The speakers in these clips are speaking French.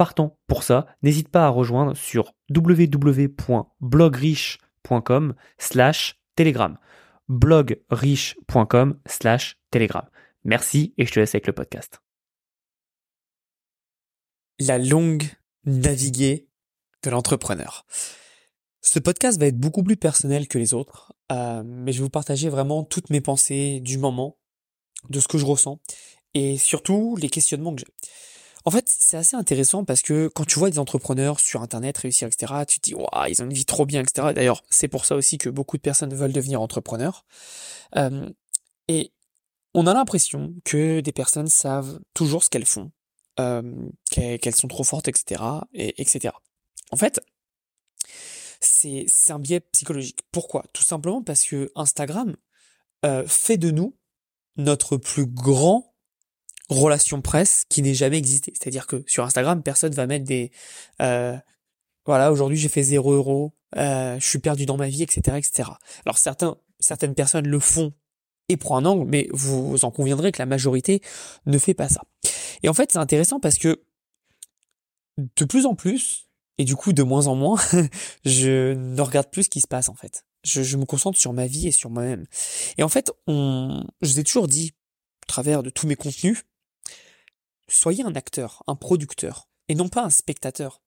partant pour ça, n'hésite pas à rejoindre sur www.blogriche.com slash telegram. blogriche.com slash telegram. Merci et je te laisse avec le podcast. La longue naviguée de l'entrepreneur. Ce podcast va être beaucoup plus personnel que les autres, euh, mais je vais vous partager vraiment toutes mes pensées du moment, de ce que je ressens, et surtout les questionnements que j'ai. En fait, c'est assez intéressant parce que quand tu vois des entrepreneurs sur Internet réussir, etc., tu te dis, waouh, ils ont une vie trop bien, etc. D'ailleurs, c'est pour ça aussi que beaucoup de personnes veulent devenir entrepreneurs. Euh, et on a l'impression que des personnes savent toujours ce qu'elles font, euh, qu'elles sont trop fortes, etc., et, etc. En fait, c'est un biais psychologique. Pourquoi? Tout simplement parce que Instagram euh, fait de nous notre plus grand relation presse qui n'ait jamais existé. C'est-à-dire que sur Instagram, personne va mettre des euh, voilà, aujourd'hui j'ai fait 0 euros, euh, je suis perdu dans ma vie, etc., etc. Alors certains, certaines personnes le font et prend un angle, mais vous en conviendrez que la majorité ne fait pas ça. Et en fait, c'est intéressant parce que de plus en plus, et du coup de moins en moins, je ne regarde plus ce qui se passe en fait. Je, je me concentre sur ma vie et sur moi-même. Et en fait, on, je vous ai toujours dit, à travers de tous mes contenus, soyez un acteur, un producteur, et non pas un spectateur.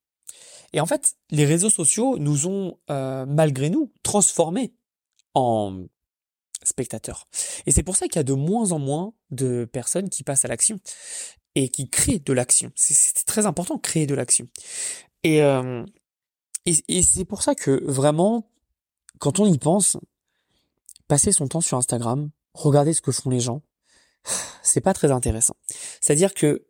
Et en fait, les réseaux sociaux nous ont, euh, malgré nous, transformés en spectateurs. Et c'est pour ça qu'il y a de moins en moins de personnes qui passent à l'action et qui créent de l'action. C'est très important, créer de l'action. Et, euh, et, et c'est pour ça que vraiment, quand on y pense, passer son temps sur Instagram, regarder ce que font les gens, c'est pas très intéressant. C'est-à-dire que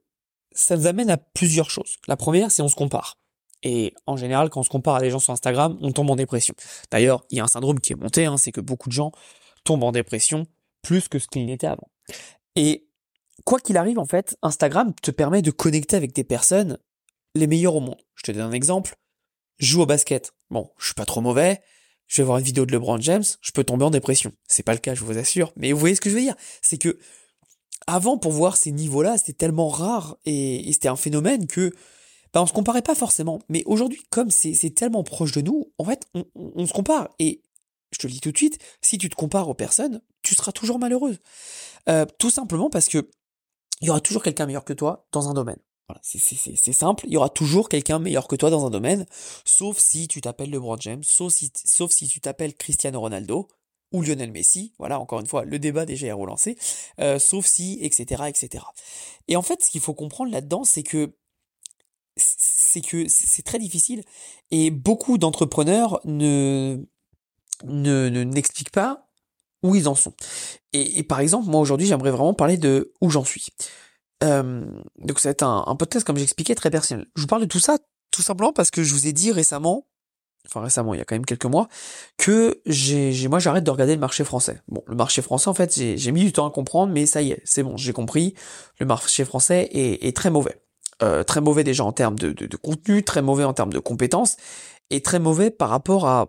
ça nous amène à plusieurs choses. La première, c'est on se compare. Et en général, quand on se compare à des gens sur Instagram, on tombe en dépression. D'ailleurs, il y a un syndrome qui est monté, hein, c'est que beaucoup de gens tombent en dépression plus que ce qu'il n'était avant. Et quoi qu'il arrive, en fait, Instagram te permet de connecter avec des personnes les meilleures au monde. Je te donne un exemple. Joue au basket. Bon, je suis pas trop mauvais. Je vais voir une vidéo de LeBron James, je peux tomber en dépression. C'est pas le cas, je vous assure. Mais vous voyez ce que je veux dire? C'est que avant, pour voir ces niveaux-là, c'était tellement rare et, c'était un phénomène que bah, on se comparait pas forcément. Mais aujourd'hui, comme c'est tellement proche de nous, en fait, on, se compare. Et je te le dis tout de suite, si tu te compares aux personnes, tu seras toujours malheureuse. Euh, tout simplement parce que il y aura toujours quelqu'un meilleur que toi dans un domaine. Voilà, c'est simple, il y aura toujours quelqu'un meilleur que toi dans un domaine, sauf si tu t'appelles LeBron James, sauf sauf si tu t'appelles Cristiano Ronaldo, ou Lionel Messi, voilà, encore une fois, le débat déjà est relancé, euh, sauf si, etc., etc. Et en fait, ce qu'il faut comprendre là-dedans, c'est que c'est que c'est très difficile et beaucoup d'entrepreneurs ne ne n'expliquent pas où ils en sont. Et, par exemple, moi aujourd'hui, j'aimerais vraiment parler de où j'en suis. Euh, donc ça va être un, un podcast comme j'expliquais très personnel. Je vous parle de tout ça tout simplement parce que je vous ai dit récemment enfin récemment, il y a quand même quelques mois, que j'ai, moi j'arrête de regarder le marché français. Bon, le marché français, en fait, j'ai, mis du temps à comprendre, mais ça y est, c'est bon, j'ai compris. Le marché français est, très mauvais. Euh, très mauvais déjà en termes de, de, contenu, très mauvais en termes de compétences, et très mauvais par rapport à,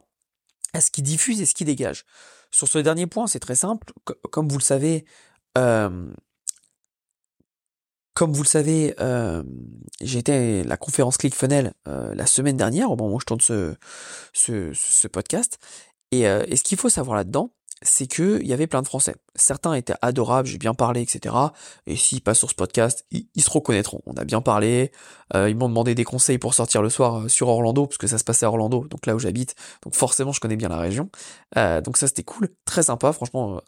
à ce qui diffuse et ce qui dégage. Sur ce dernier point, c'est très simple. comme vous le savez, euh, comme vous le savez, euh, j'ai été à la conférence ClickFunnels euh, la semaine dernière, au moment où je tourne ce, ce, podcast. Et, euh, et ce qu'il faut savoir là-dedans, c'est que il y avait plein de Français. Certains étaient adorables, j'ai bien parlé, etc. Et s'ils passent sur ce podcast, ils, se reconnaîtront. On a bien parlé. Euh, ils m'ont demandé des conseils pour sortir le soir sur Orlando, parce que ça se passait à Orlando, donc là où j'habite. Donc forcément, je connais bien la région. Donc ça, c'était cool, très sympa, franchement,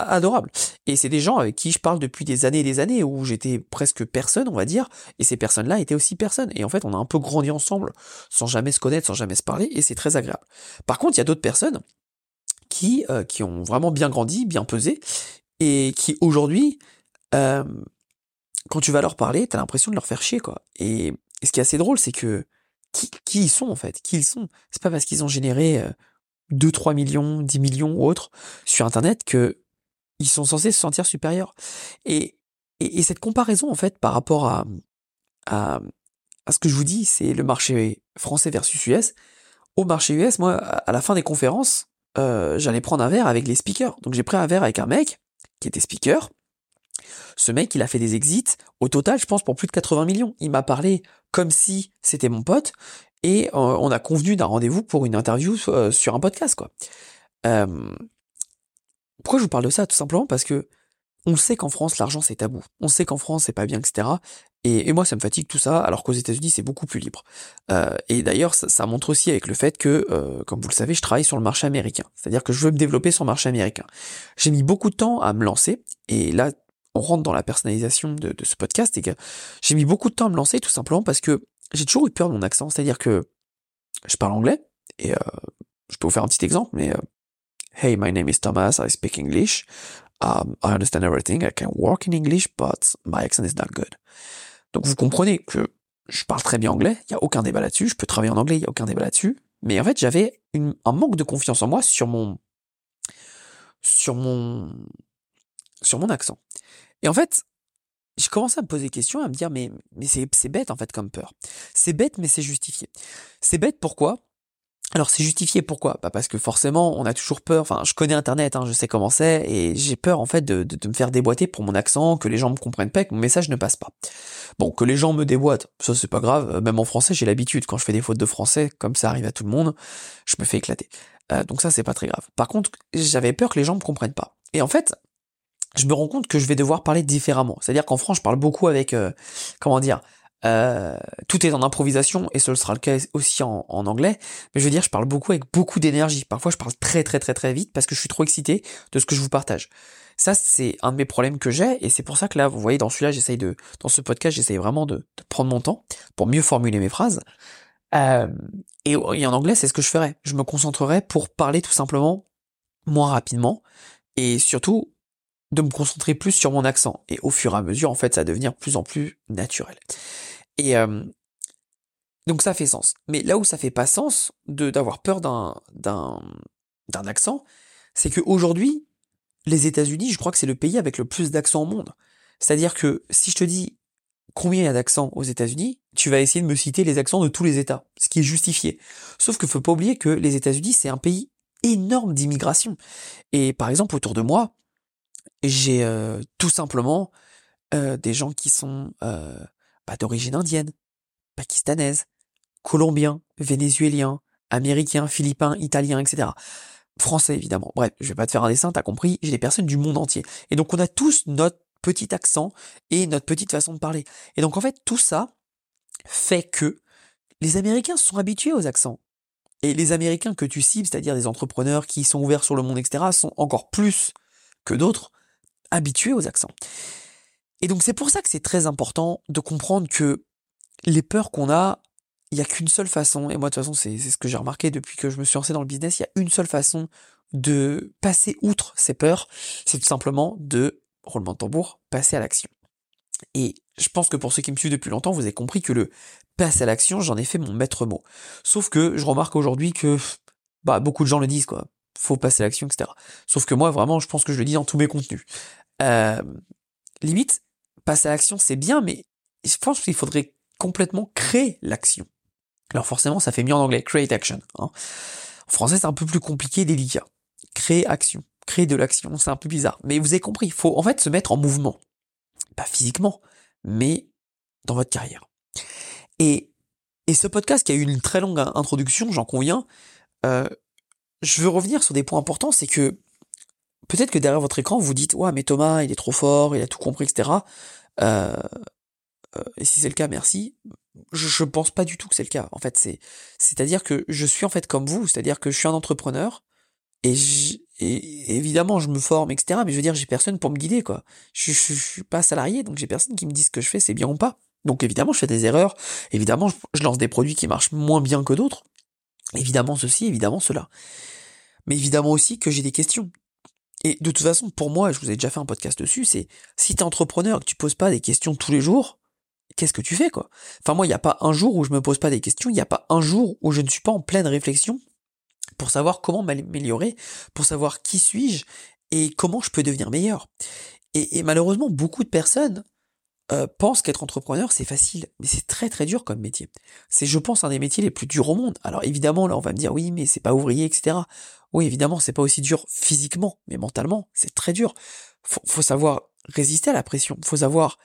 adorable. Et c'est des gens avec qui je parle depuis des années et des années, où j'étais presque personne, on va dire, et ces personnes-là étaient aussi personnes. Et en fait, on a un peu grandi ensemble, sans jamais se connaître, sans jamais se parler, et c'est très agréable. Par contre, il y a d'autres personnes qui, euh, qui ont vraiment bien grandi, bien pesé, et qui aujourd'hui, euh, quand tu vas leur parler, t'as l'impression de leur faire chier, quoi. Et, ce qui est assez drôle, c'est que qui, qui ils sont en fait, qui ils sont? C'est pas parce qu'ils ont généré 2, 3 millions, 10 millions ou autres sur Internet que ils sont censés se sentir supérieurs. Et, et, cette comparaison en fait par rapport à, à, ce que je vous dis, c'est le marché français versus US. Au marché US, moi, à la fin des conférences, euh, j'allais prendre un verre avec les speakers. Donc j'ai pris un verre avec un mec qui était speaker. Ce mec, il a fait des exits au total, je pense, pour plus de 80 millions. Il m'a parlé comme si c'était mon pote et euh, on a convenu d'un rendez-vous pour une interview euh, sur un podcast, quoi. Pourquoi je vous parle de ça Tout simplement parce que on sait qu'en France, l'argent c'est tabou. On sait qu'en France, c'est pas bien, etc. Et, moi, ça me fatigue tout ça, alors qu'aux États-Unis, c'est beaucoup plus libre. Euh, et d'ailleurs, ça, montre aussi avec le fait que, euh, comme vous le savez, je travaille sur le marché américain. C'est-à-dire que je veux me développer sur le marché américain. J'ai mis beaucoup de temps à me lancer, et là, on rentre dans la personnalisation de, ce podcast, et que j'ai mis beaucoup de temps à me lancer, tout simplement parce que j'ai toujours eu peur de mon accent. C'est-à-dire que je parle anglais, et euh, je peux vous faire un petit exemple, mais Hey, my name is Thomas, I speak English. Um, I understand everything, I can work in English, but my accent is not good. Donc vous comprenez que je parle très bien anglais, il y a aucun débat là-dessus, je peux travailler en anglais, il y a aucun débat là-dessus. Mais en fait, j'avais un manque de confiance en moi sur mon sur mon sur mon accent. Et en fait, j'ai commencé à me poser des questions, à me dire mais mais c'est bête en fait comme peur. C'est bête mais c'est justifié. C'est bête pourquoi? Alors c'est justifié pourquoi? Bah parce que forcément on a toujours peur, enfin je connais internet, hein, je sais comment c'est, et j'ai peur en fait de, me faire déboîter pour mon accent, que les gens me comprennent pas, que mon message ne passe pas. Bon, que les gens me déboîtent, ça c'est pas grave, euh, même en français j'ai l'habitude, quand je fais des fautes de français, comme ça arrive à tout le monde, je me fais éclater. Euh, donc ça c'est pas très grave. Par contre, j'avais peur que les gens me comprennent pas. Et en fait, je me rends compte que je vais devoir parler différemment. C'est-à-dire qu'en France je parle beaucoup avec, euh, comment dire, euh, tout est en improvisation et ce sera le cas aussi en, anglais. Mais je veux dire, je parle beaucoup avec beaucoup d'énergie. Parfois, je parle très très très très vite parce que je suis trop excité de ce que je vous partage. Ça, c'est un de mes problèmes que j'ai et c'est pour ça que là, vous voyez, dans celui-là, j'essaye de, dans ce podcast, j'essaye vraiment de, prendre mon temps pour mieux formuler mes phrases. Euh, et, en anglais, c'est ce que je ferai. Je me concentrerai pour parler tout simplement moins rapidement et surtout de me concentrer plus sur mon accent. Et au fur et à mesure, en fait, ça va devenir plus en plus naturel. Et euh, donc ça fait sens. Mais là où ça fait pas sens de d'avoir peur d'un d'un d'un accent, c'est que aujourd'hui, les États-Unis, je crois que c'est le pays avec le plus d'accents au monde. C'est-à-dire que si je te dis combien il y a d'accents aux États-Unis, tu vas essayer de me citer les accents de tous les États, ce qui est justifié. Sauf que faut pas oublier que les États-Unis, c'est un pays énorme d'immigration. Et par exemple, autour de moi, j'ai euh, tout simplement euh, des gens qui sont euh, bah, d'origine indienne, pakistanaise, colombien, vénézuélien, américain, philippin, italien, etc. Français évidemment. Bref, je vais pas te faire un dessin, t'as compris, j'ai des personnes du monde entier. Et donc on a tous notre petit accent et notre petite façon de parler. Et donc en fait tout ça fait que les Américains sont habitués aux accents. Et les Américains que tu cibles, c'est-à-dire des entrepreneurs qui sont ouverts sur le monde, etc., sont encore plus que d'autres habitués aux accents. Et donc c'est pour ça que c'est très important de comprendre que les peurs qu'on a, il n'y a qu'une seule façon, et moi de toute façon c'est ce que j'ai remarqué depuis que je me suis lancé dans le business, il y a une seule façon de passer outre ces peurs, c'est tout simplement de, roulement de tambour, passer à l'action. Et je pense que pour ceux qui me suivent depuis longtemps, vous avez compris que le passer à l'action, j'en ai fait mon maître mot. Sauf que je remarque aujourd'hui que bah, beaucoup de gens le disent, quoi. Faut passer à l'action, etc. Sauf que moi, vraiment, je pense que je le dis dans tous mes contenus. Euh, limite, passer à l'action, c'est bien, mais je pense qu'il faudrait complètement créer l'action. Alors forcément, ça fait mieux en anglais, create action. Hein. En français, c'est un peu plus compliqué et délicat. Créer action, créer de l'action, c'est un peu bizarre. Mais vous avez compris, il faut en fait se mettre en mouvement. Pas physiquement, mais dans votre carrière. Et, et ce podcast qui a eu une très longue introduction, j'en conviens, euh, je veux revenir sur des points importants, c'est que peut-être que derrière votre écran, vous dites, ouais, mais Thomas, il est trop fort, il a tout compris, etc. Euh, euh, et si c'est le cas, merci. Je, je pense pas du tout que c'est le cas. En fait, c'est, c'est-à-dire que je suis en fait comme vous, c'est-à-dire que je suis un entrepreneur et, et évidemment je me forme, etc. Mais je veux dire, j'ai personne pour me guider, quoi. Je, je, suis pas salarié, donc j'ai personne qui me dit ce que je fais, c'est bien ou pas. Donc évidemment, je fais des erreurs. Évidemment, je lance des produits qui marchent moins bien que d'autres. Évidemment ceci, évidemment cela. Mais évidemment aussi que j'ai des questions. Et de toute façon, pour moi, je vous ai déjà fait un podcast dessus, c'est si t'es entrepreneur et que tu poses pas des questions tous les jours, qu'est-ce que tu fais quoi? Enfin moi, il n'y a pas un jour où je me pose pas des questions, il n'y a pas un jour où je ne suis pas en pleine réflexion pour savoir comment m'améliorer, pour savoir qui suis-je et comment je peux devenir meilleur. Et, malheureusement, beaucoup de personnes euh, qu'être entrepreneur c'est facile, mais c'est très très dur comme métier. C'est, je pense, un des métiers les plus durs au monde. Alors évidemment, là, on va me dire oui, mais c'est pas ouvrier, etc. Oui, évidemment, c'est pas aussi dur physiquement, mais mentalement, c'est très dur. Faut, faut savoir résister à la pression. Faut savoir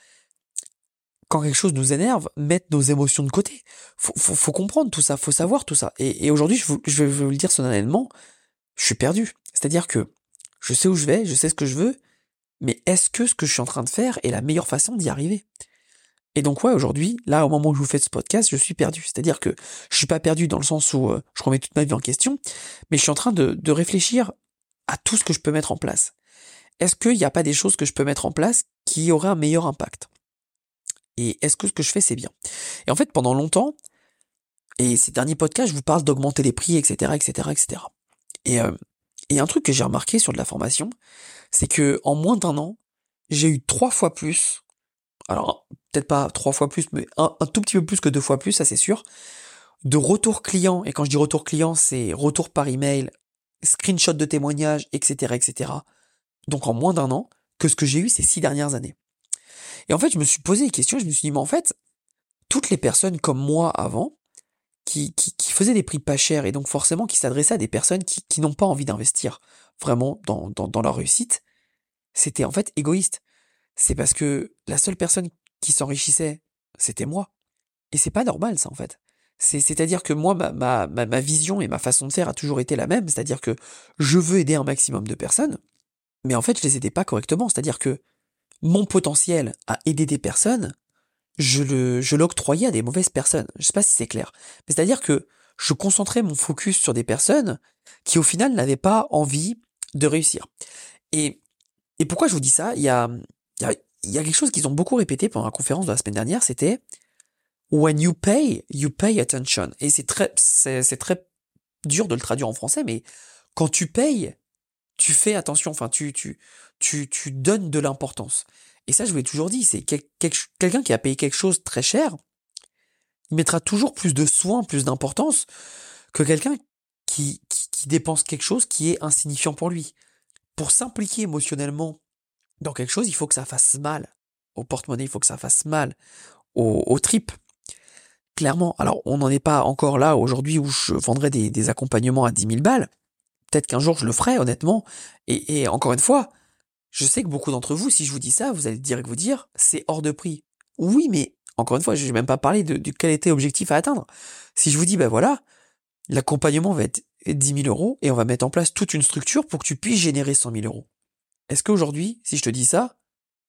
quand quelque chose nous énerve, mettre nos émotions de côté. Faut, faut, comprendre tout ça, faut savoir tout ça. Et, aujourd'hui, je, je, vais vous le dire solennellement, je suis perdu. C'est-à-dire que je sais où je vais, je sais ce que je veux, mais est-ce que ce que je suis en train de faire est la meilleure façon d'y arriver? Et donc ouais, aujourd'hui, là, au moment où je vous fais ce podcast, je suis perdu. C'est-à-dire que je suis pas perdu dans le sens où euh, je remets toute ma vie en question, mais je suis en train de, de réfléchir à tout ce que je peux mettre en place. Est-ce qu'il n'y a pas des choses que je peux mettre en place qui auraient un meilleur impact? Et est-ce que ce que je fais, c'est bien? Et en fait, pendant longtemps, et ces derniers podcasts, je vous parle d'augmenter les prix, etc., etc., etc. Et, euh, et un truc que j'ai remarqué sur de la formation, c'est que en moins d'un an, j'ai eu trois fois plus, alors peut-être pas trois fois plus, mais un, tout petit peu plus que deux fois plus, ça c'est sûr, de retour client. Et quand je dis retour client, c'est retour par email, screenshot de témoignages, etc., etc. Donc en moins d'un an, que ce que j'ai eu ces six dernières années. Et en fait, je me suis posé des questions, je me suis dit, mais en fait, toutes les personnes comme moi avant, qui, qui, qui faisaient des prix pas chers et donc forcément qui s'adressaient à des personnes qui, qui n'ont pas envie d'investir vraiment dans, dans, dans leur réussite, c'était en fait égoïste. C'est parce que la seule personne qui s'enrichissait, c'était moi. Et c'est pas normal ça en fait. C'est-à-dire que moi, ma, ma, ma vision et ma façon de faire a toujours été la même, c'est-à-dire que je veux aider un maximum de personnes, mais en fait je les aidais pas correctement, c'est-à-dire que mon potentiel à aider des personnes, je le, je l'octroyais à des mauvaises personnes. Je sais pas si c'est clair. Mais c'est-à-dire que je concentrais mon focus sur des personnes qui au final n'avaient pas envie de réussir. Et, et pourquoi je vous dis ça? Il y a, il y a, quelque chose qu'ils ont beaucoup répété pendant la conférence de la semaine dernière, c'était When you pay, you pay attention. Et c'est très, très dur de le traduire en français, mais quand tu payes, tu fais attention, enfin tu, tu, tu, tu donnes de l'importance. Et ça, je vous l'ai toujours dit, c'est quelqu'un qui a payé quelque chose très cher, il mettra toujours plus de soin, plus d'importance que quelqu'un qui, qui, dépense quelque chose qui est insignifiant pour lui. Pour s'impliquer émotionnellement dans quelque chose, il faut que ça fasse mal au porte-monnaie, il faut que ça fasse mal au, au trip. Clairement. Alors, on n'en est pas encore là aujourd'hui où je vendrais des, accompagnements à 10 000 balles. Peut-être qu'un jour je le ferai, honnêtement. Et, encore une fois, je sais que beaucoup d'entre vous, si je vous dis ça, vous allez dire que vous dire, c'est hors de prix. Oui, mais encore une fois, je n'ai même pas parlé de, quel était l'objectif à atteindre. Si je vous dis, ben voilà, l'accompagnement va être 10 000 euros et on va mettre en place toute une structure pour que tu puisses générer 100 000 euros. Est-ce qu'aujourd'hui, si je te dis ça,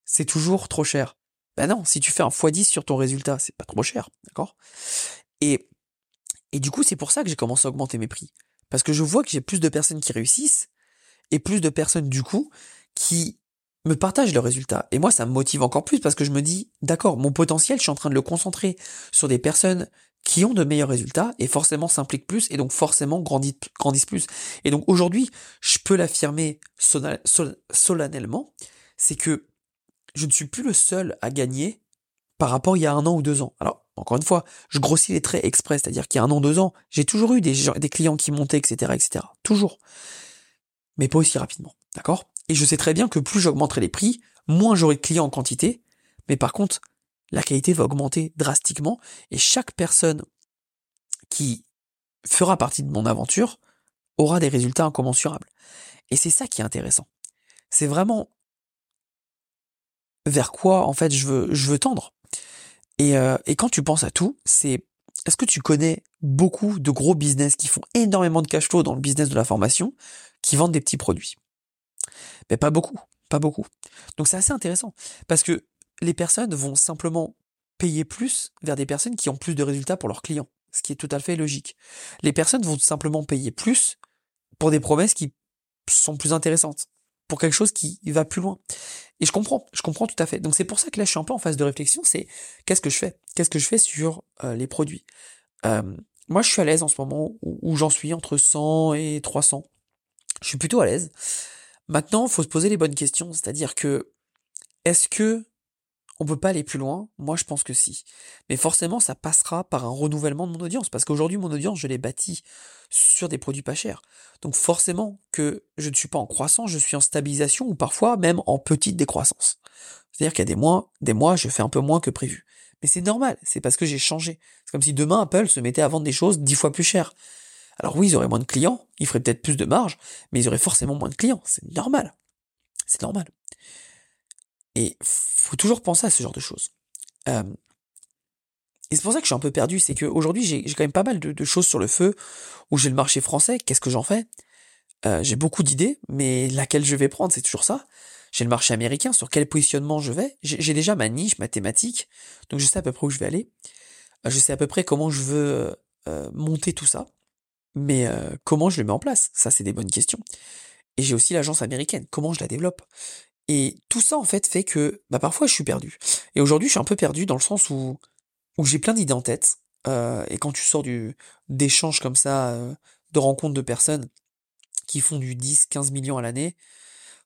c'est toujours trop cher? Ben non, si tu fais un x10 sur ton résultat, c'est pas trop cher, d'accord? Et et du coup, c'est pour ça que j'ai commencé à augmenter mes prix. Parce que je vois que j'ai plus de personnes qui réussissent et plus de personnes du coup qui me partagent leurs résultats. Et moi, ça me motive encore plus parce que je me dis, d'accord, mon potentiel, je suis en train de le concentrer sur des personnes qui ont de meilleurs résultats et forcément s'impliquent plus et donc forcément grandissent, plus. Et donc aujourd'hui, je peux l'affirmer solennellement, c'est que je ne suis plus le seul à gagner par rapport il y a un an ou deux ans. Alors encore une fois, je grossis les traits express, c'est-à-dire qu'il y a un an, deux ans, j'ai toujours eu des, des clients qui montaient, etc., etc. Toujours. Mais pas aussi rapidement. D'accord? Et je sais très bien que plus j'augmenterai les prix, moins j'aurai de clients en quantité, mais par contre, la qualité va augmenter drastiquement et chaque personne qui fera partie de mon aventure aura des résultats incommensurables. Et c'est ça qui est intéressant. C'est vraiment vers quoi en fait je veux je veux tendre. Et, euh, et quand tu penses à tout, c'est est-ce que tu connais beaucoup de gros business qui font énormément de cash flow dans le business de la formation, qui vendent des petits produits? Mais pas beaucoup, pas beaucoup. Donc c'est assez intéressant parce que les personnes vont simplement payer plus vers des personnes qui ont plus de résultats pour leurs clients, ce qui est tout à fait logique. Les personnes vont simplement payer plus pour des promesses qui sont plus intéressantes pour quelque chose qui va plus loin. Et je comprends, je comprends tout à fait. Donc c'est pour ça que là je suis un peu en phase de réflexion, c'est qu'est-ce que je fais? Qu'est-ce que je fais sur euh, les produits? Moi je suis à l'aise en ce moment où, j'en suis entre 100 et 300. Je suis plutôt à l'aise. Maintenant, faut se poser les bonnes questions, c'est-à-dire que est-ce que on peut pas aller plus loin? Moi, je pense que si. Mais forcément, ça passera par un renouvellement de mon audience, parce qu'aujourd'hui, mon audience, je l'ai bâti sur des produits pas chers. Donc forcément que je ne suis pas en croissance, je suis en stabilisation ou parfois même en petite décroissance. C'est-à-dire qu'il y a des mois, des mois, je fais un peu moins que prévu. Mais c'est normal, c'est parce que j'ai changé. C'est comme si demain Apple se mettait à vendre des choses dix fois plus chères. Alors oui, ils auraient moins de clients, ils feraient peut-être plus de marge, mais ils auraient forcément moins de clients. C'est normal. C'est normal. Et faut toujours penser à ce genre de choses. Euh, et c'est pour ça que je suis un peu perdu, c'est qu'aujourd'hui j'ai quand même pas mal de, choses sur le feu, où j'ai le marché français, qu'est-ce que j'en fais? Euh, J'ai beaucoup d'idées, mais laquelle je vais prendre, c'est toujours ça. J'ai le marché américain, sur quel positionnement je vais? J'ai déjà ma niche, ma thématique, donc je sais à peu près où je vais aller. Euh, je sais à peu près comment je veux monter tout ça. Mais comment je le mets en place? Ça, c'est des bonnes questions. Et j'ai aussi l'agence américaine. Comment je la développe? Et tout ça, en fait, fait que bah, parfois, je suis perdu. Et aujourd'hui, je suis un peu perdu dans le sens où, où j'ai plein d'idées en tête. Euh, et quand tu sors du d'échanges comme ça, euh, de rencontres de personnes qui font du 10, 15 millions à l'année,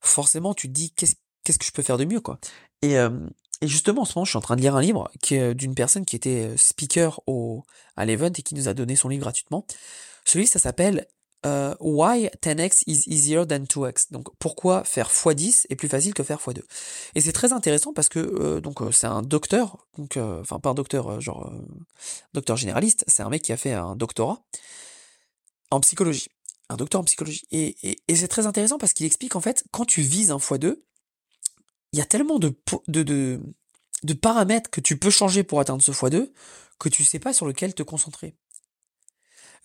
forcément, tu te dis qu'est-ce qu'est-ce que je peux faire de mieux, quoi? Et, euh, et justement, en ce moment, je suis en train de lire un livre est d'une personne qui était speaker au, à l'event et qui nous a donné son livre gratuitement. Celui, ça s'appelle euh, Why 10x is easier than 2x. Donc pourquoi faire x10 est plus facile que faire x2. Et c'est très intéressant parce que euh, donc euh, c'est un docteur, donc enfin pas un docteur genre docteur généraliste, c'est un mec qui a fait un doctorat en psychologie, un docteur en psychologie. Et, et, c'est très intéressant parce qu'il explique en fait quand tu vises un x2, il y a tellement de, de, de, de paramètres que tu peux changer pour atteindre ce x2 que tu sais pas sur lequel te concentrer.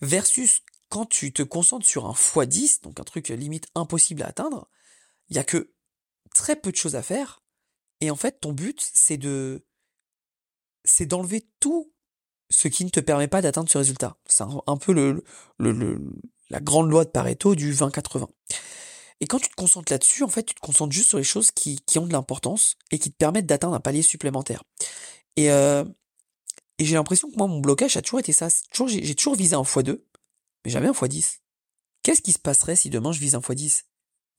Versus quand tu te concentres sur un x10, donc un truc limite impossible à atteindre, il y a que très peu de choses à faire. Et en fait, ton but, c'est de, c'est d'enlever tout ce qui ne te permet pas d'atteindre ce résultat. C'est un, peu le, le, la grande loi de Pareto du 20-80. Et quand tu te concentres là-dessus, en fait, tu te concentres juste sur les choses qui, ont de l'importance et qui te permettent d'atteindre un palier supplémentaire. Et, euh, et j'ai l'impression que moi, mon blocage a toujours été ça. J'ai toujours visé un x2, mais jamais un x10. Qu'est-ce qui se passerait si demain je vise un x10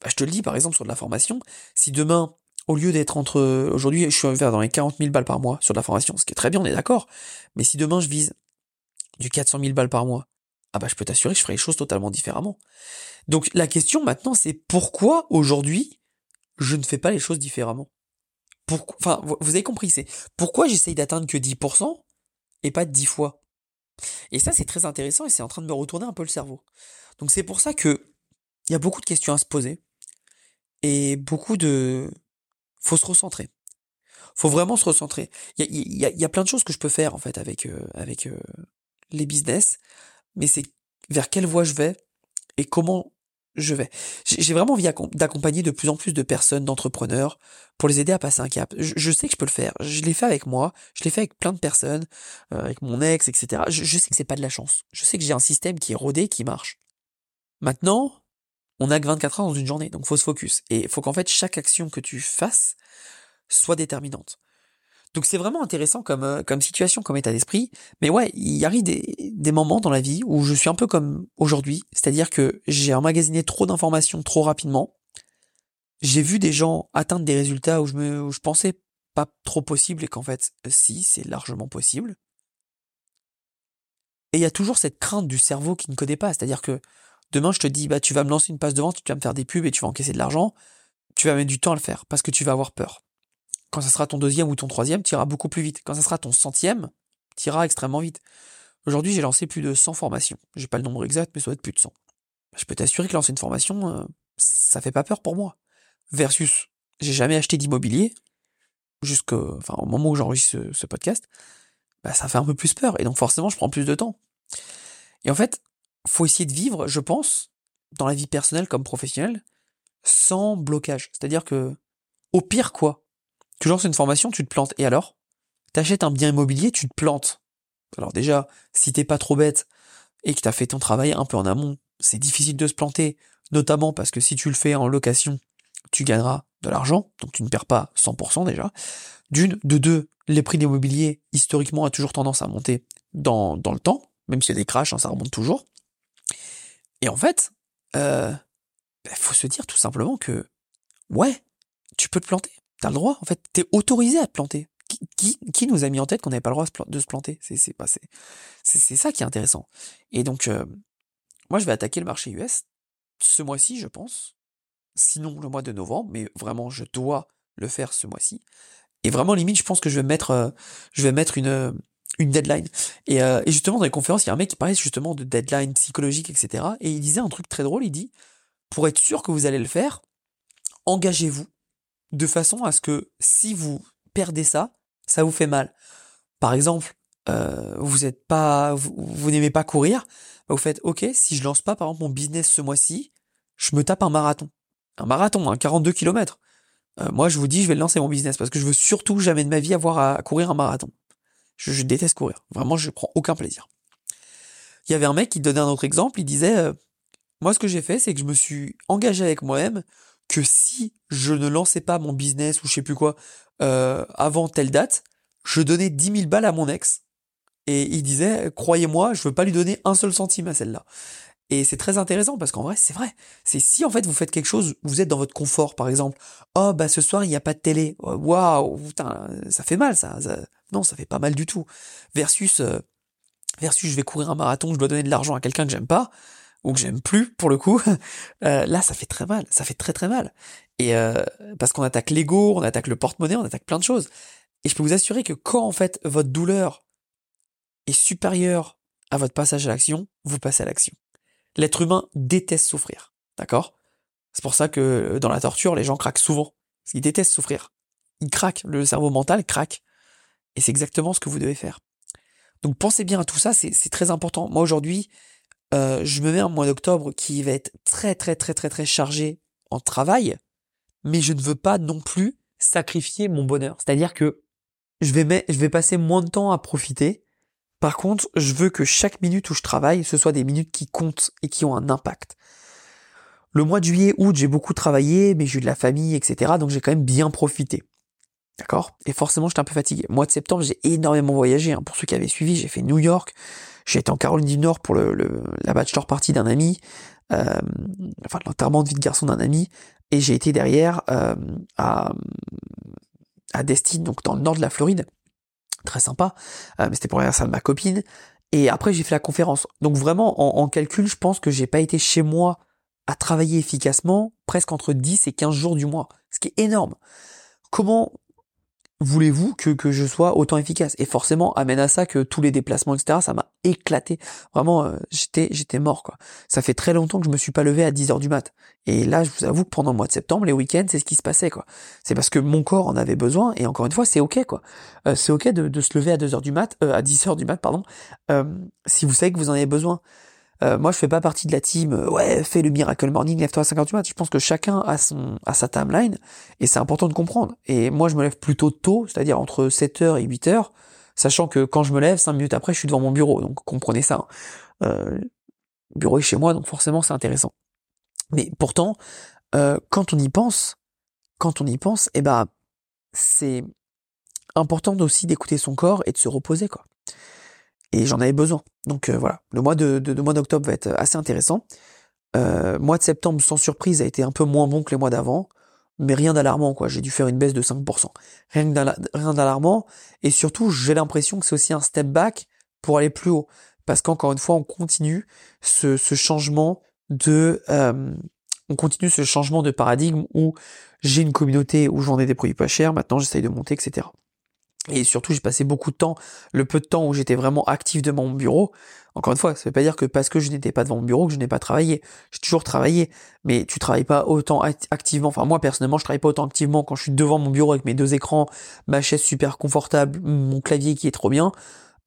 bah, Je te le dis par exemple sur de la formation, si demain, au lieu d'être entre... Aujourd'hui, je suis vers dans les 40 000 balles par mois sur de la formation, ce qui est très bien, on est d'accord. Mais si demain je vise du 400 000 balles par mois, ah bah je peux t'assurer que je ferai les choses totalement différemment. Donc la question maintenant c'est pourquoi aujourd'hui je ne fais pas les choses différemment? Pourquoi Enfin, vous avez compris, c'est pourquoi j'essaye d'atteindre que 10% et pas 10 fois? Et ça, c'est très intéressant et c'est en train de me retourner un peu le cerveau. Donc c'est pour ça que il y a beaucoup de questions à se poser et beaucoup de... Faut se recentrer. Faut vraiment se recentrer. Il y a, plein de choses que je peux faire en fait avec, euh, avec euh, les business, mais c'est vers quelle voie je vais et comment je vais. J'ai vraiment envie d'accompagner de plus en plus de personnes, d'entrepreneurs, pour les aider à passer un cap. Je, sais que je peux le faire. Je l'ai fait avec moi, je l'ai fait avec plein de personnes, euh, avec mon ex, etc. Je, sais que c'est pas de la chance. Je sais que j'ai un système qui est rodé, qui marche. Maintenant, on a que 24 heures dans une journée, donc faut se focus. Et faut qu'en fait chaque action que tu fasses soit déterminante. Donc c'est vraiment intéressant comme, euh, comme situation, comme état d'esprit. Mais ouais, il arrive des, des moments dans la vie où je suis un peu comme aujourd'hui, c'est-à-dire que j'ai emmagasiné trop d'informations trop rapidement. J'ai vu des gens atteindre des résultats où je me, où je pensais pas trop possible et qu'en fait, si, c'est largement possible. Et il y a toujours cette crainte du cerveau qui ne connaît pas, c'est-à-dire que demain je te dis, bah tu vas me lancer une passe de vente, tu vas me faire des pubs et tu vas encaisser de l'argent, tu vas mettre du temps à le faire parce que tu vas avoir peur. Quand ça sera ton deuxième ou ton troisième, tu iras beaucoup plus vite. Quand ça sera ton centième, tu iras extrêmement vite. Aujourd'hui, j'ai lancé plus de 100 formations. J'ai pas le nombre exact, mais ça doit être plus de 100. Je peux t'assurer que lancer une formation, euh, ça fait pas peur pour moi. Versus, j'ai jamais acheté d'immobilier, jusqu'au enfin, au moment où j'enregistre ce, podcast, bah, ça fait un peu plus peur. Et donc forcément, je prends plus de temps. Et en fait, faut essayer de vivre, je pense, dans la vie personnelle comme professionnelle, sans blocage. C'est-à-dire que, au pire quoi, tu lances une formation, tu te plantes. Et alors? T'achètes un bien immobilier, tu te plantes. Alors déjà, si t'es pas trop bête et que t'as fait ton travail un peu en amont, c'est difficile de se planter, notamment parce que si tu le fais en location, tu gagneras de l'argent, donc tu ne perds pas 100% déjà. D'une, de deux, les prix d'immobilier, historiquement, a toujours tendance à monter dans, dans le temps, même s'il y a des crashs, hein, ça remonte toujours. Et en fait, euh, bah, faut se dire tout simplement que, ouais, tu peux te planter. T'as le droit, en fait. T'es autorisé à te planter. qui, qui nous a mis en tête qu'on n'avait pas le droit de se planter? C'est c'est pas c'est ça qui est intéressant. Et donc euh, moi je vais attaquer le marché US ce mois-ci, je pense. Sinon le mois de novembre, mais vraiment je dois le faire ce mois-ci. Et vraiment limite, je pense que je vais mettre euh, je vais mettre une une deadline. Et, euh, et justement dans les conférences, il y a un mec qui parlait justement de deadline psychologique, etc. Et il disait un truc très drôle. Il dit pour être sûr que vous allez le faire, engagez-vous de façon à ce que si vous perdez ça, ça vous fait mal. Par exemple, euh, vous n'aimez pas courir, bah, vous faites OK, si je lance pas par exemple mon business ce mois-ci, je me tape un marathon. Un marathon, un 42 km. Euh, moi, je vous dis, je vais lancer mon business parce que je veux surtout jamais de ma vie avoir à courir un marathon. Je, déteste courir. Vraiment, je prends aucun plaisir. Il y avait un mec qui donnait un autre exemple. Il disait, euh, moi, ce que j'ai fait, c'est que je me suis engagé avec moi-même que si je ne lançais pas mon business ou je sais plus quoi euh, avant telle date, je donnais 10 000 balles à mon ex. Et il disait, croyez-moi, je veux pas lui donner un seul centime à celle-là. Et c'est très intéressant parce qu'en vrai, c'est vrai. C'est si en fait vous faites quelque chose, vous êtes dans votre confort, par exemple. Oh bah ce soir il n'y a pas de télé. Waouh, putain, ça fait mal ça. Non, ça fait pas mal du tout. Versus, euh, versus je vais courir un marathon, je dois donner de l'argent à quelqu'un que j'aime pas ou que j'aime plus pour le coup, euh, là ça fait très mal, ça fait très très mal. Et euh, parce qu'on attaque l'ego, on attaque le porte-monnaie, on attaque plein de choses. Et je peux vous assurer que quand en fait votre douleur est supérieure à votre passage à l'action, vous passez à l'action. L'être humain déteste souffrir, d'accord? C'est pour ça que euh, dans la torture, les gens craquent souvent. Parce détestent souffrir. Ils craquent, le cerveau mental craque. Et c'est exactement ce que vous devez faire. Donc pensez bien à tout ça, c'est très important. Moi aujourd'hui, euh, je me mets un mois d'octobre qui va être très très très très très chargé en travail, mais je ne veux pas non plus sacrifier mon bonheur. C'est-à-dire que je vais, je vais passer moins de temps à profiter. Par contre, je veux que chaque minute où je travaille, ce soit des minutes qui comptent et qui ont un impact. Le mois de juillet, août, j'ai beaucoup travaillé, mais j'ai eu de la famille, etc. Donc j'ai quand même bien profité. D'accord? Et forcément, j'étais un peu fatigué. Mois de septembre, j'ai énormément voyagé. Hein. Pour ceux qui avaient suivi, j'ai fait New York, j'ai été en Caroline du Nord pour le, le la bachelor party d'un ami, euh, enfin l'enterrement de vie de garçon d'un ami, et j'ai été derrière euh, à, à Destin, donc dans le nord de la Floride, très sympa, euh, mais c'était pour l'anniversaire de ma copine. Et après j'ai fait la conférence. Donc vraiment en, en calcul, je pense que j'ai pas été chez moi à travailler efficacement presque entre 10 et 15 jours du mois, ce qui est énorme. Comment voulez-vous que, que je sois autant efficace? Et forcément, amène à ça que tous les déplacements, etc., ça m'a éclaté. Vraiment, euh, j'étais j'étais mort, quoi. Ça fait très longtemps que je me suis pas levé à 10 heures du mat. Et là, je vous avoue que pendant le mois de septembre, les week-ends, c'est ce qui se passait, quoi. C'est parce que mon corps en avait besoin, et encore une fois, c'est ok, quoi. Euh, c'est ok de, se lever à 2 heures du mat, euh, à 10 heures du mat, pardon, si vous savez que vous en avez besoin. Euh, moi, je fais pas partie de la team. Euh, ouais, fais le miracle morning, lève-toi à 50 Je pense que chacun a son a sa timeline et c'est important de comprendre. Et moi, je me lève plutôt tôt, c'est-à-dire entre 7h et 8h, sachant que quand je me lève, 5 minutes après, je suis devant mon bureau. Donc comprenez ça. Hein. Euh, le bureau est chez moi, donc forcément, c'est intéressant. Mais pourtant, euh, quand on y pense, quand on y pense, eh ben, c'est important aussi d'écouter son corps et de se reposer, quoi et j'en avais besoin. Donc euh, voilà, le mois de, de, mois d'octobre va être assez intéressant. Euh, mois de septembre, sans surprise, a été un peu moins bon que les mois d'avant, mais rien d'alarmant quoi. J'ai dû faire une baisse de 5%. Rien d'alarmant, et surtout j'ai l'impression que c'est aussi un step back pour aller plus haut, parce qu'encore une fois, on continue ce, changement de euh, on continue ce changement de paradigme où j'ai une communauté où je vendais des produits pas chers, maintenant j'essaye de monter, etc. Et surtout, j'ai passé beaucoup de temps, le peu de temps où j'étais vraiment actif devant mon bureau. Encore une fois, ça veut pas dire que parce que je n'étais pas devant mon bureau que je n'ai pas travaillé. J'ai toujours travaillé, mais tu travailles pas autant activement. Enfin, moi personnellement, je travaille pas autant activement quand je suis devant mon bureau avec mes deux écrans, ma chaise super confortable, mon clavier qui est trop bien,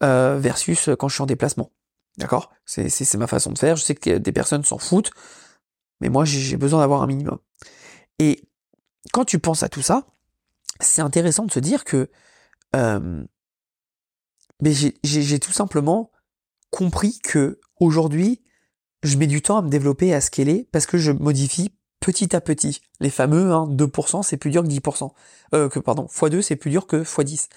euh, versus quand je suis en déplacement. D'accord? C'est ma façon de faire. Je sais que des personnes s'en foutent, mais moi j'ai besoin d'avoir un minimum. Et quand tu penses à tout ça, c'est intéressant de se dire que mais j'ai tout simplement compris que aujourd'hui, je mets du temps à me développer, à scaler, parce que je modifie petit à petit. Les fameux hein, 2%, c'est plus dur que 10%. Euh, que pardon, x2, c'est plus dur que x10.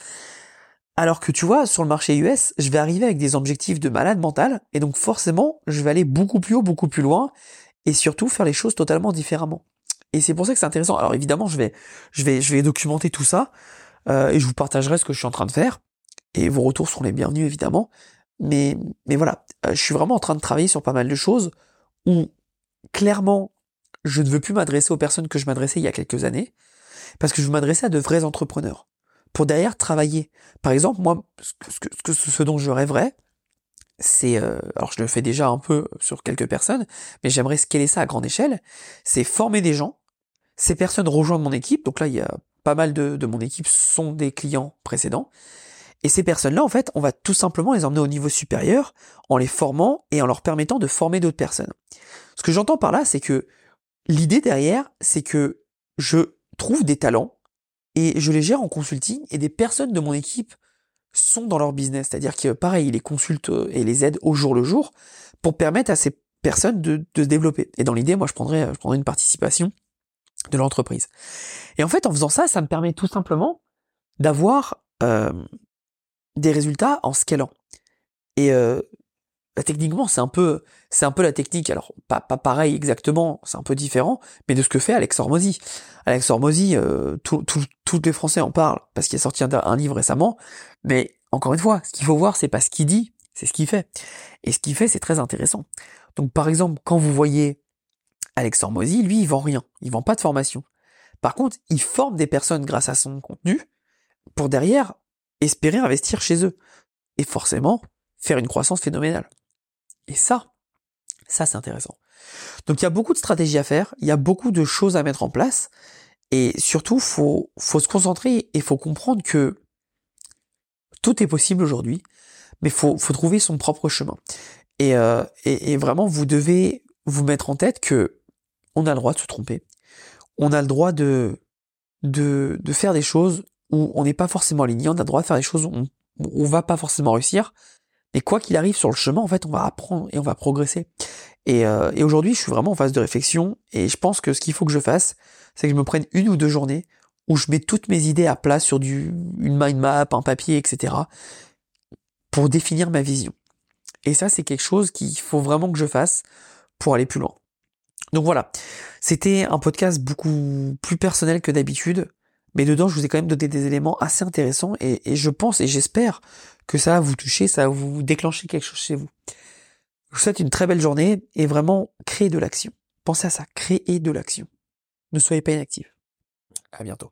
Alors que tu vois, sur le marché US, je vais arriver avec des objectifs de malade mental, et donc forcément, je vais aller beaucoup plus haut, beaucoup plus loin, et surtout faire les choses totalement différemment. Et c'est pour ça que c'est intéressant. Alors évidemment, je vais, je vais, je vais documenter tout ça. Euh, et je vous partagerai ce que je suis en train de faire. Et vos retours seront les bienvenus évidemment. Mais, mais voilà, euh, je suis vraiment en train de travailler sur pas mal de choses où clairement je ne veux plus m'adresser aux personnes que je m'adressais il y a quelques années, parce que je veux m'adresser à de vrais entrepreneurs, pour derrière travailler. Par exemple, moi, ce, ce dont je rêverais, c'est, euh, alors je le fais déjà un peu sur quelques personnes, mais j'aimerais scaler ça à grande échelle, c'est former des gens, ces personnes rejoindre mon équipe, donc là il y a pas mal de, de mon équipe sont des clients précédents, et ces personnes-là, en fait, on va tout simplement les emmener au niveau supérieur en les formant et en leur permettant de former d'autres personnes. Ce que j'entends par là, c'est que l'idée derrière, c'est que je trouve des talents et je les gère en consulting et des personnes de mon équipe sont dans leur business. C'est-à-dire que pareil, ils les consultent euh, et les aident au jour le jour pour permettre à ces personnes de, se développer. Et dans l'idée, moi, je prendrais, je prendrais une participation de l'entreprise. Et en fait, en faisant ça, ça me permet tout simplement d'avoir euh, des résultats en scalant. Et euh, bah, techniquement, c'est un peu, c'est un peu la technique. Alors pas, pas pareil exactement, c'est un peu différent, mais de ce que fait Alex Hormozy. Alex Hormozy, euh, tous les Français en parlent parce qu'il a sorti un, livre récemment. Mais encore une fois, ce qu'il faut voir, c'est pas ce qu'il dit, c'est ce qu'il fait. Et ce qu'il fait, c'est très intéressant. Donc par exemple, quand vous voyez Alex Hormozy, lui, il vend rien, il vend pas de formation. Par contre, il forme des personnes grâce à son contenu pour derrière espérer investir chez eux. Et forcément, faire une croissance phénoménale. Et ça, ça c'est intéressant. Donc il y a beaucoup de stratégies à faire, il y a beaucoup de choses à mettre en place, et surtout faut faut se concentrer et faut comprendre que tout est possible aujourd'hui, mais faut faut trouver son propre chemin. Et, euh, et, et vraiment vous devez vous mettre en tête que on a le droit de se tromper, on a le droit de de, de faire des choses où on n'est pas forcément aligné, on a le droit de faire des choses où on, va pas forcément réussir, et quoi qu'il arrive sur le chemin, en fait, on va apprendre et on va progresser. Et, euh, et aujourd'hui, je suis vraiment en phase de réflexion et je pense que ce qu'il faut que je fasse, c'est que je me prenne une ou deux journées où je mets toutes mes idées à plat sur du, une mind map, un papier, etc. pour définir ma vision. Et ça, c'est quelque chose qu'il faut vraiment que je fasse pour aller plus loin. Donc voilà, c'était un podcast beaucoup plus personnel que d'habitude, mais dedans, je vous ai quand même donné des éléments assez intéressants et, je pense et j'espère que ça va vous toucher, ça va vous déclencher quelque chose chez vous. Je vous souhaite une très belle journée et vraiment créer de l'action. Pensez à ça, créer de l'action. Ne soyez pas inactif. À bientôt.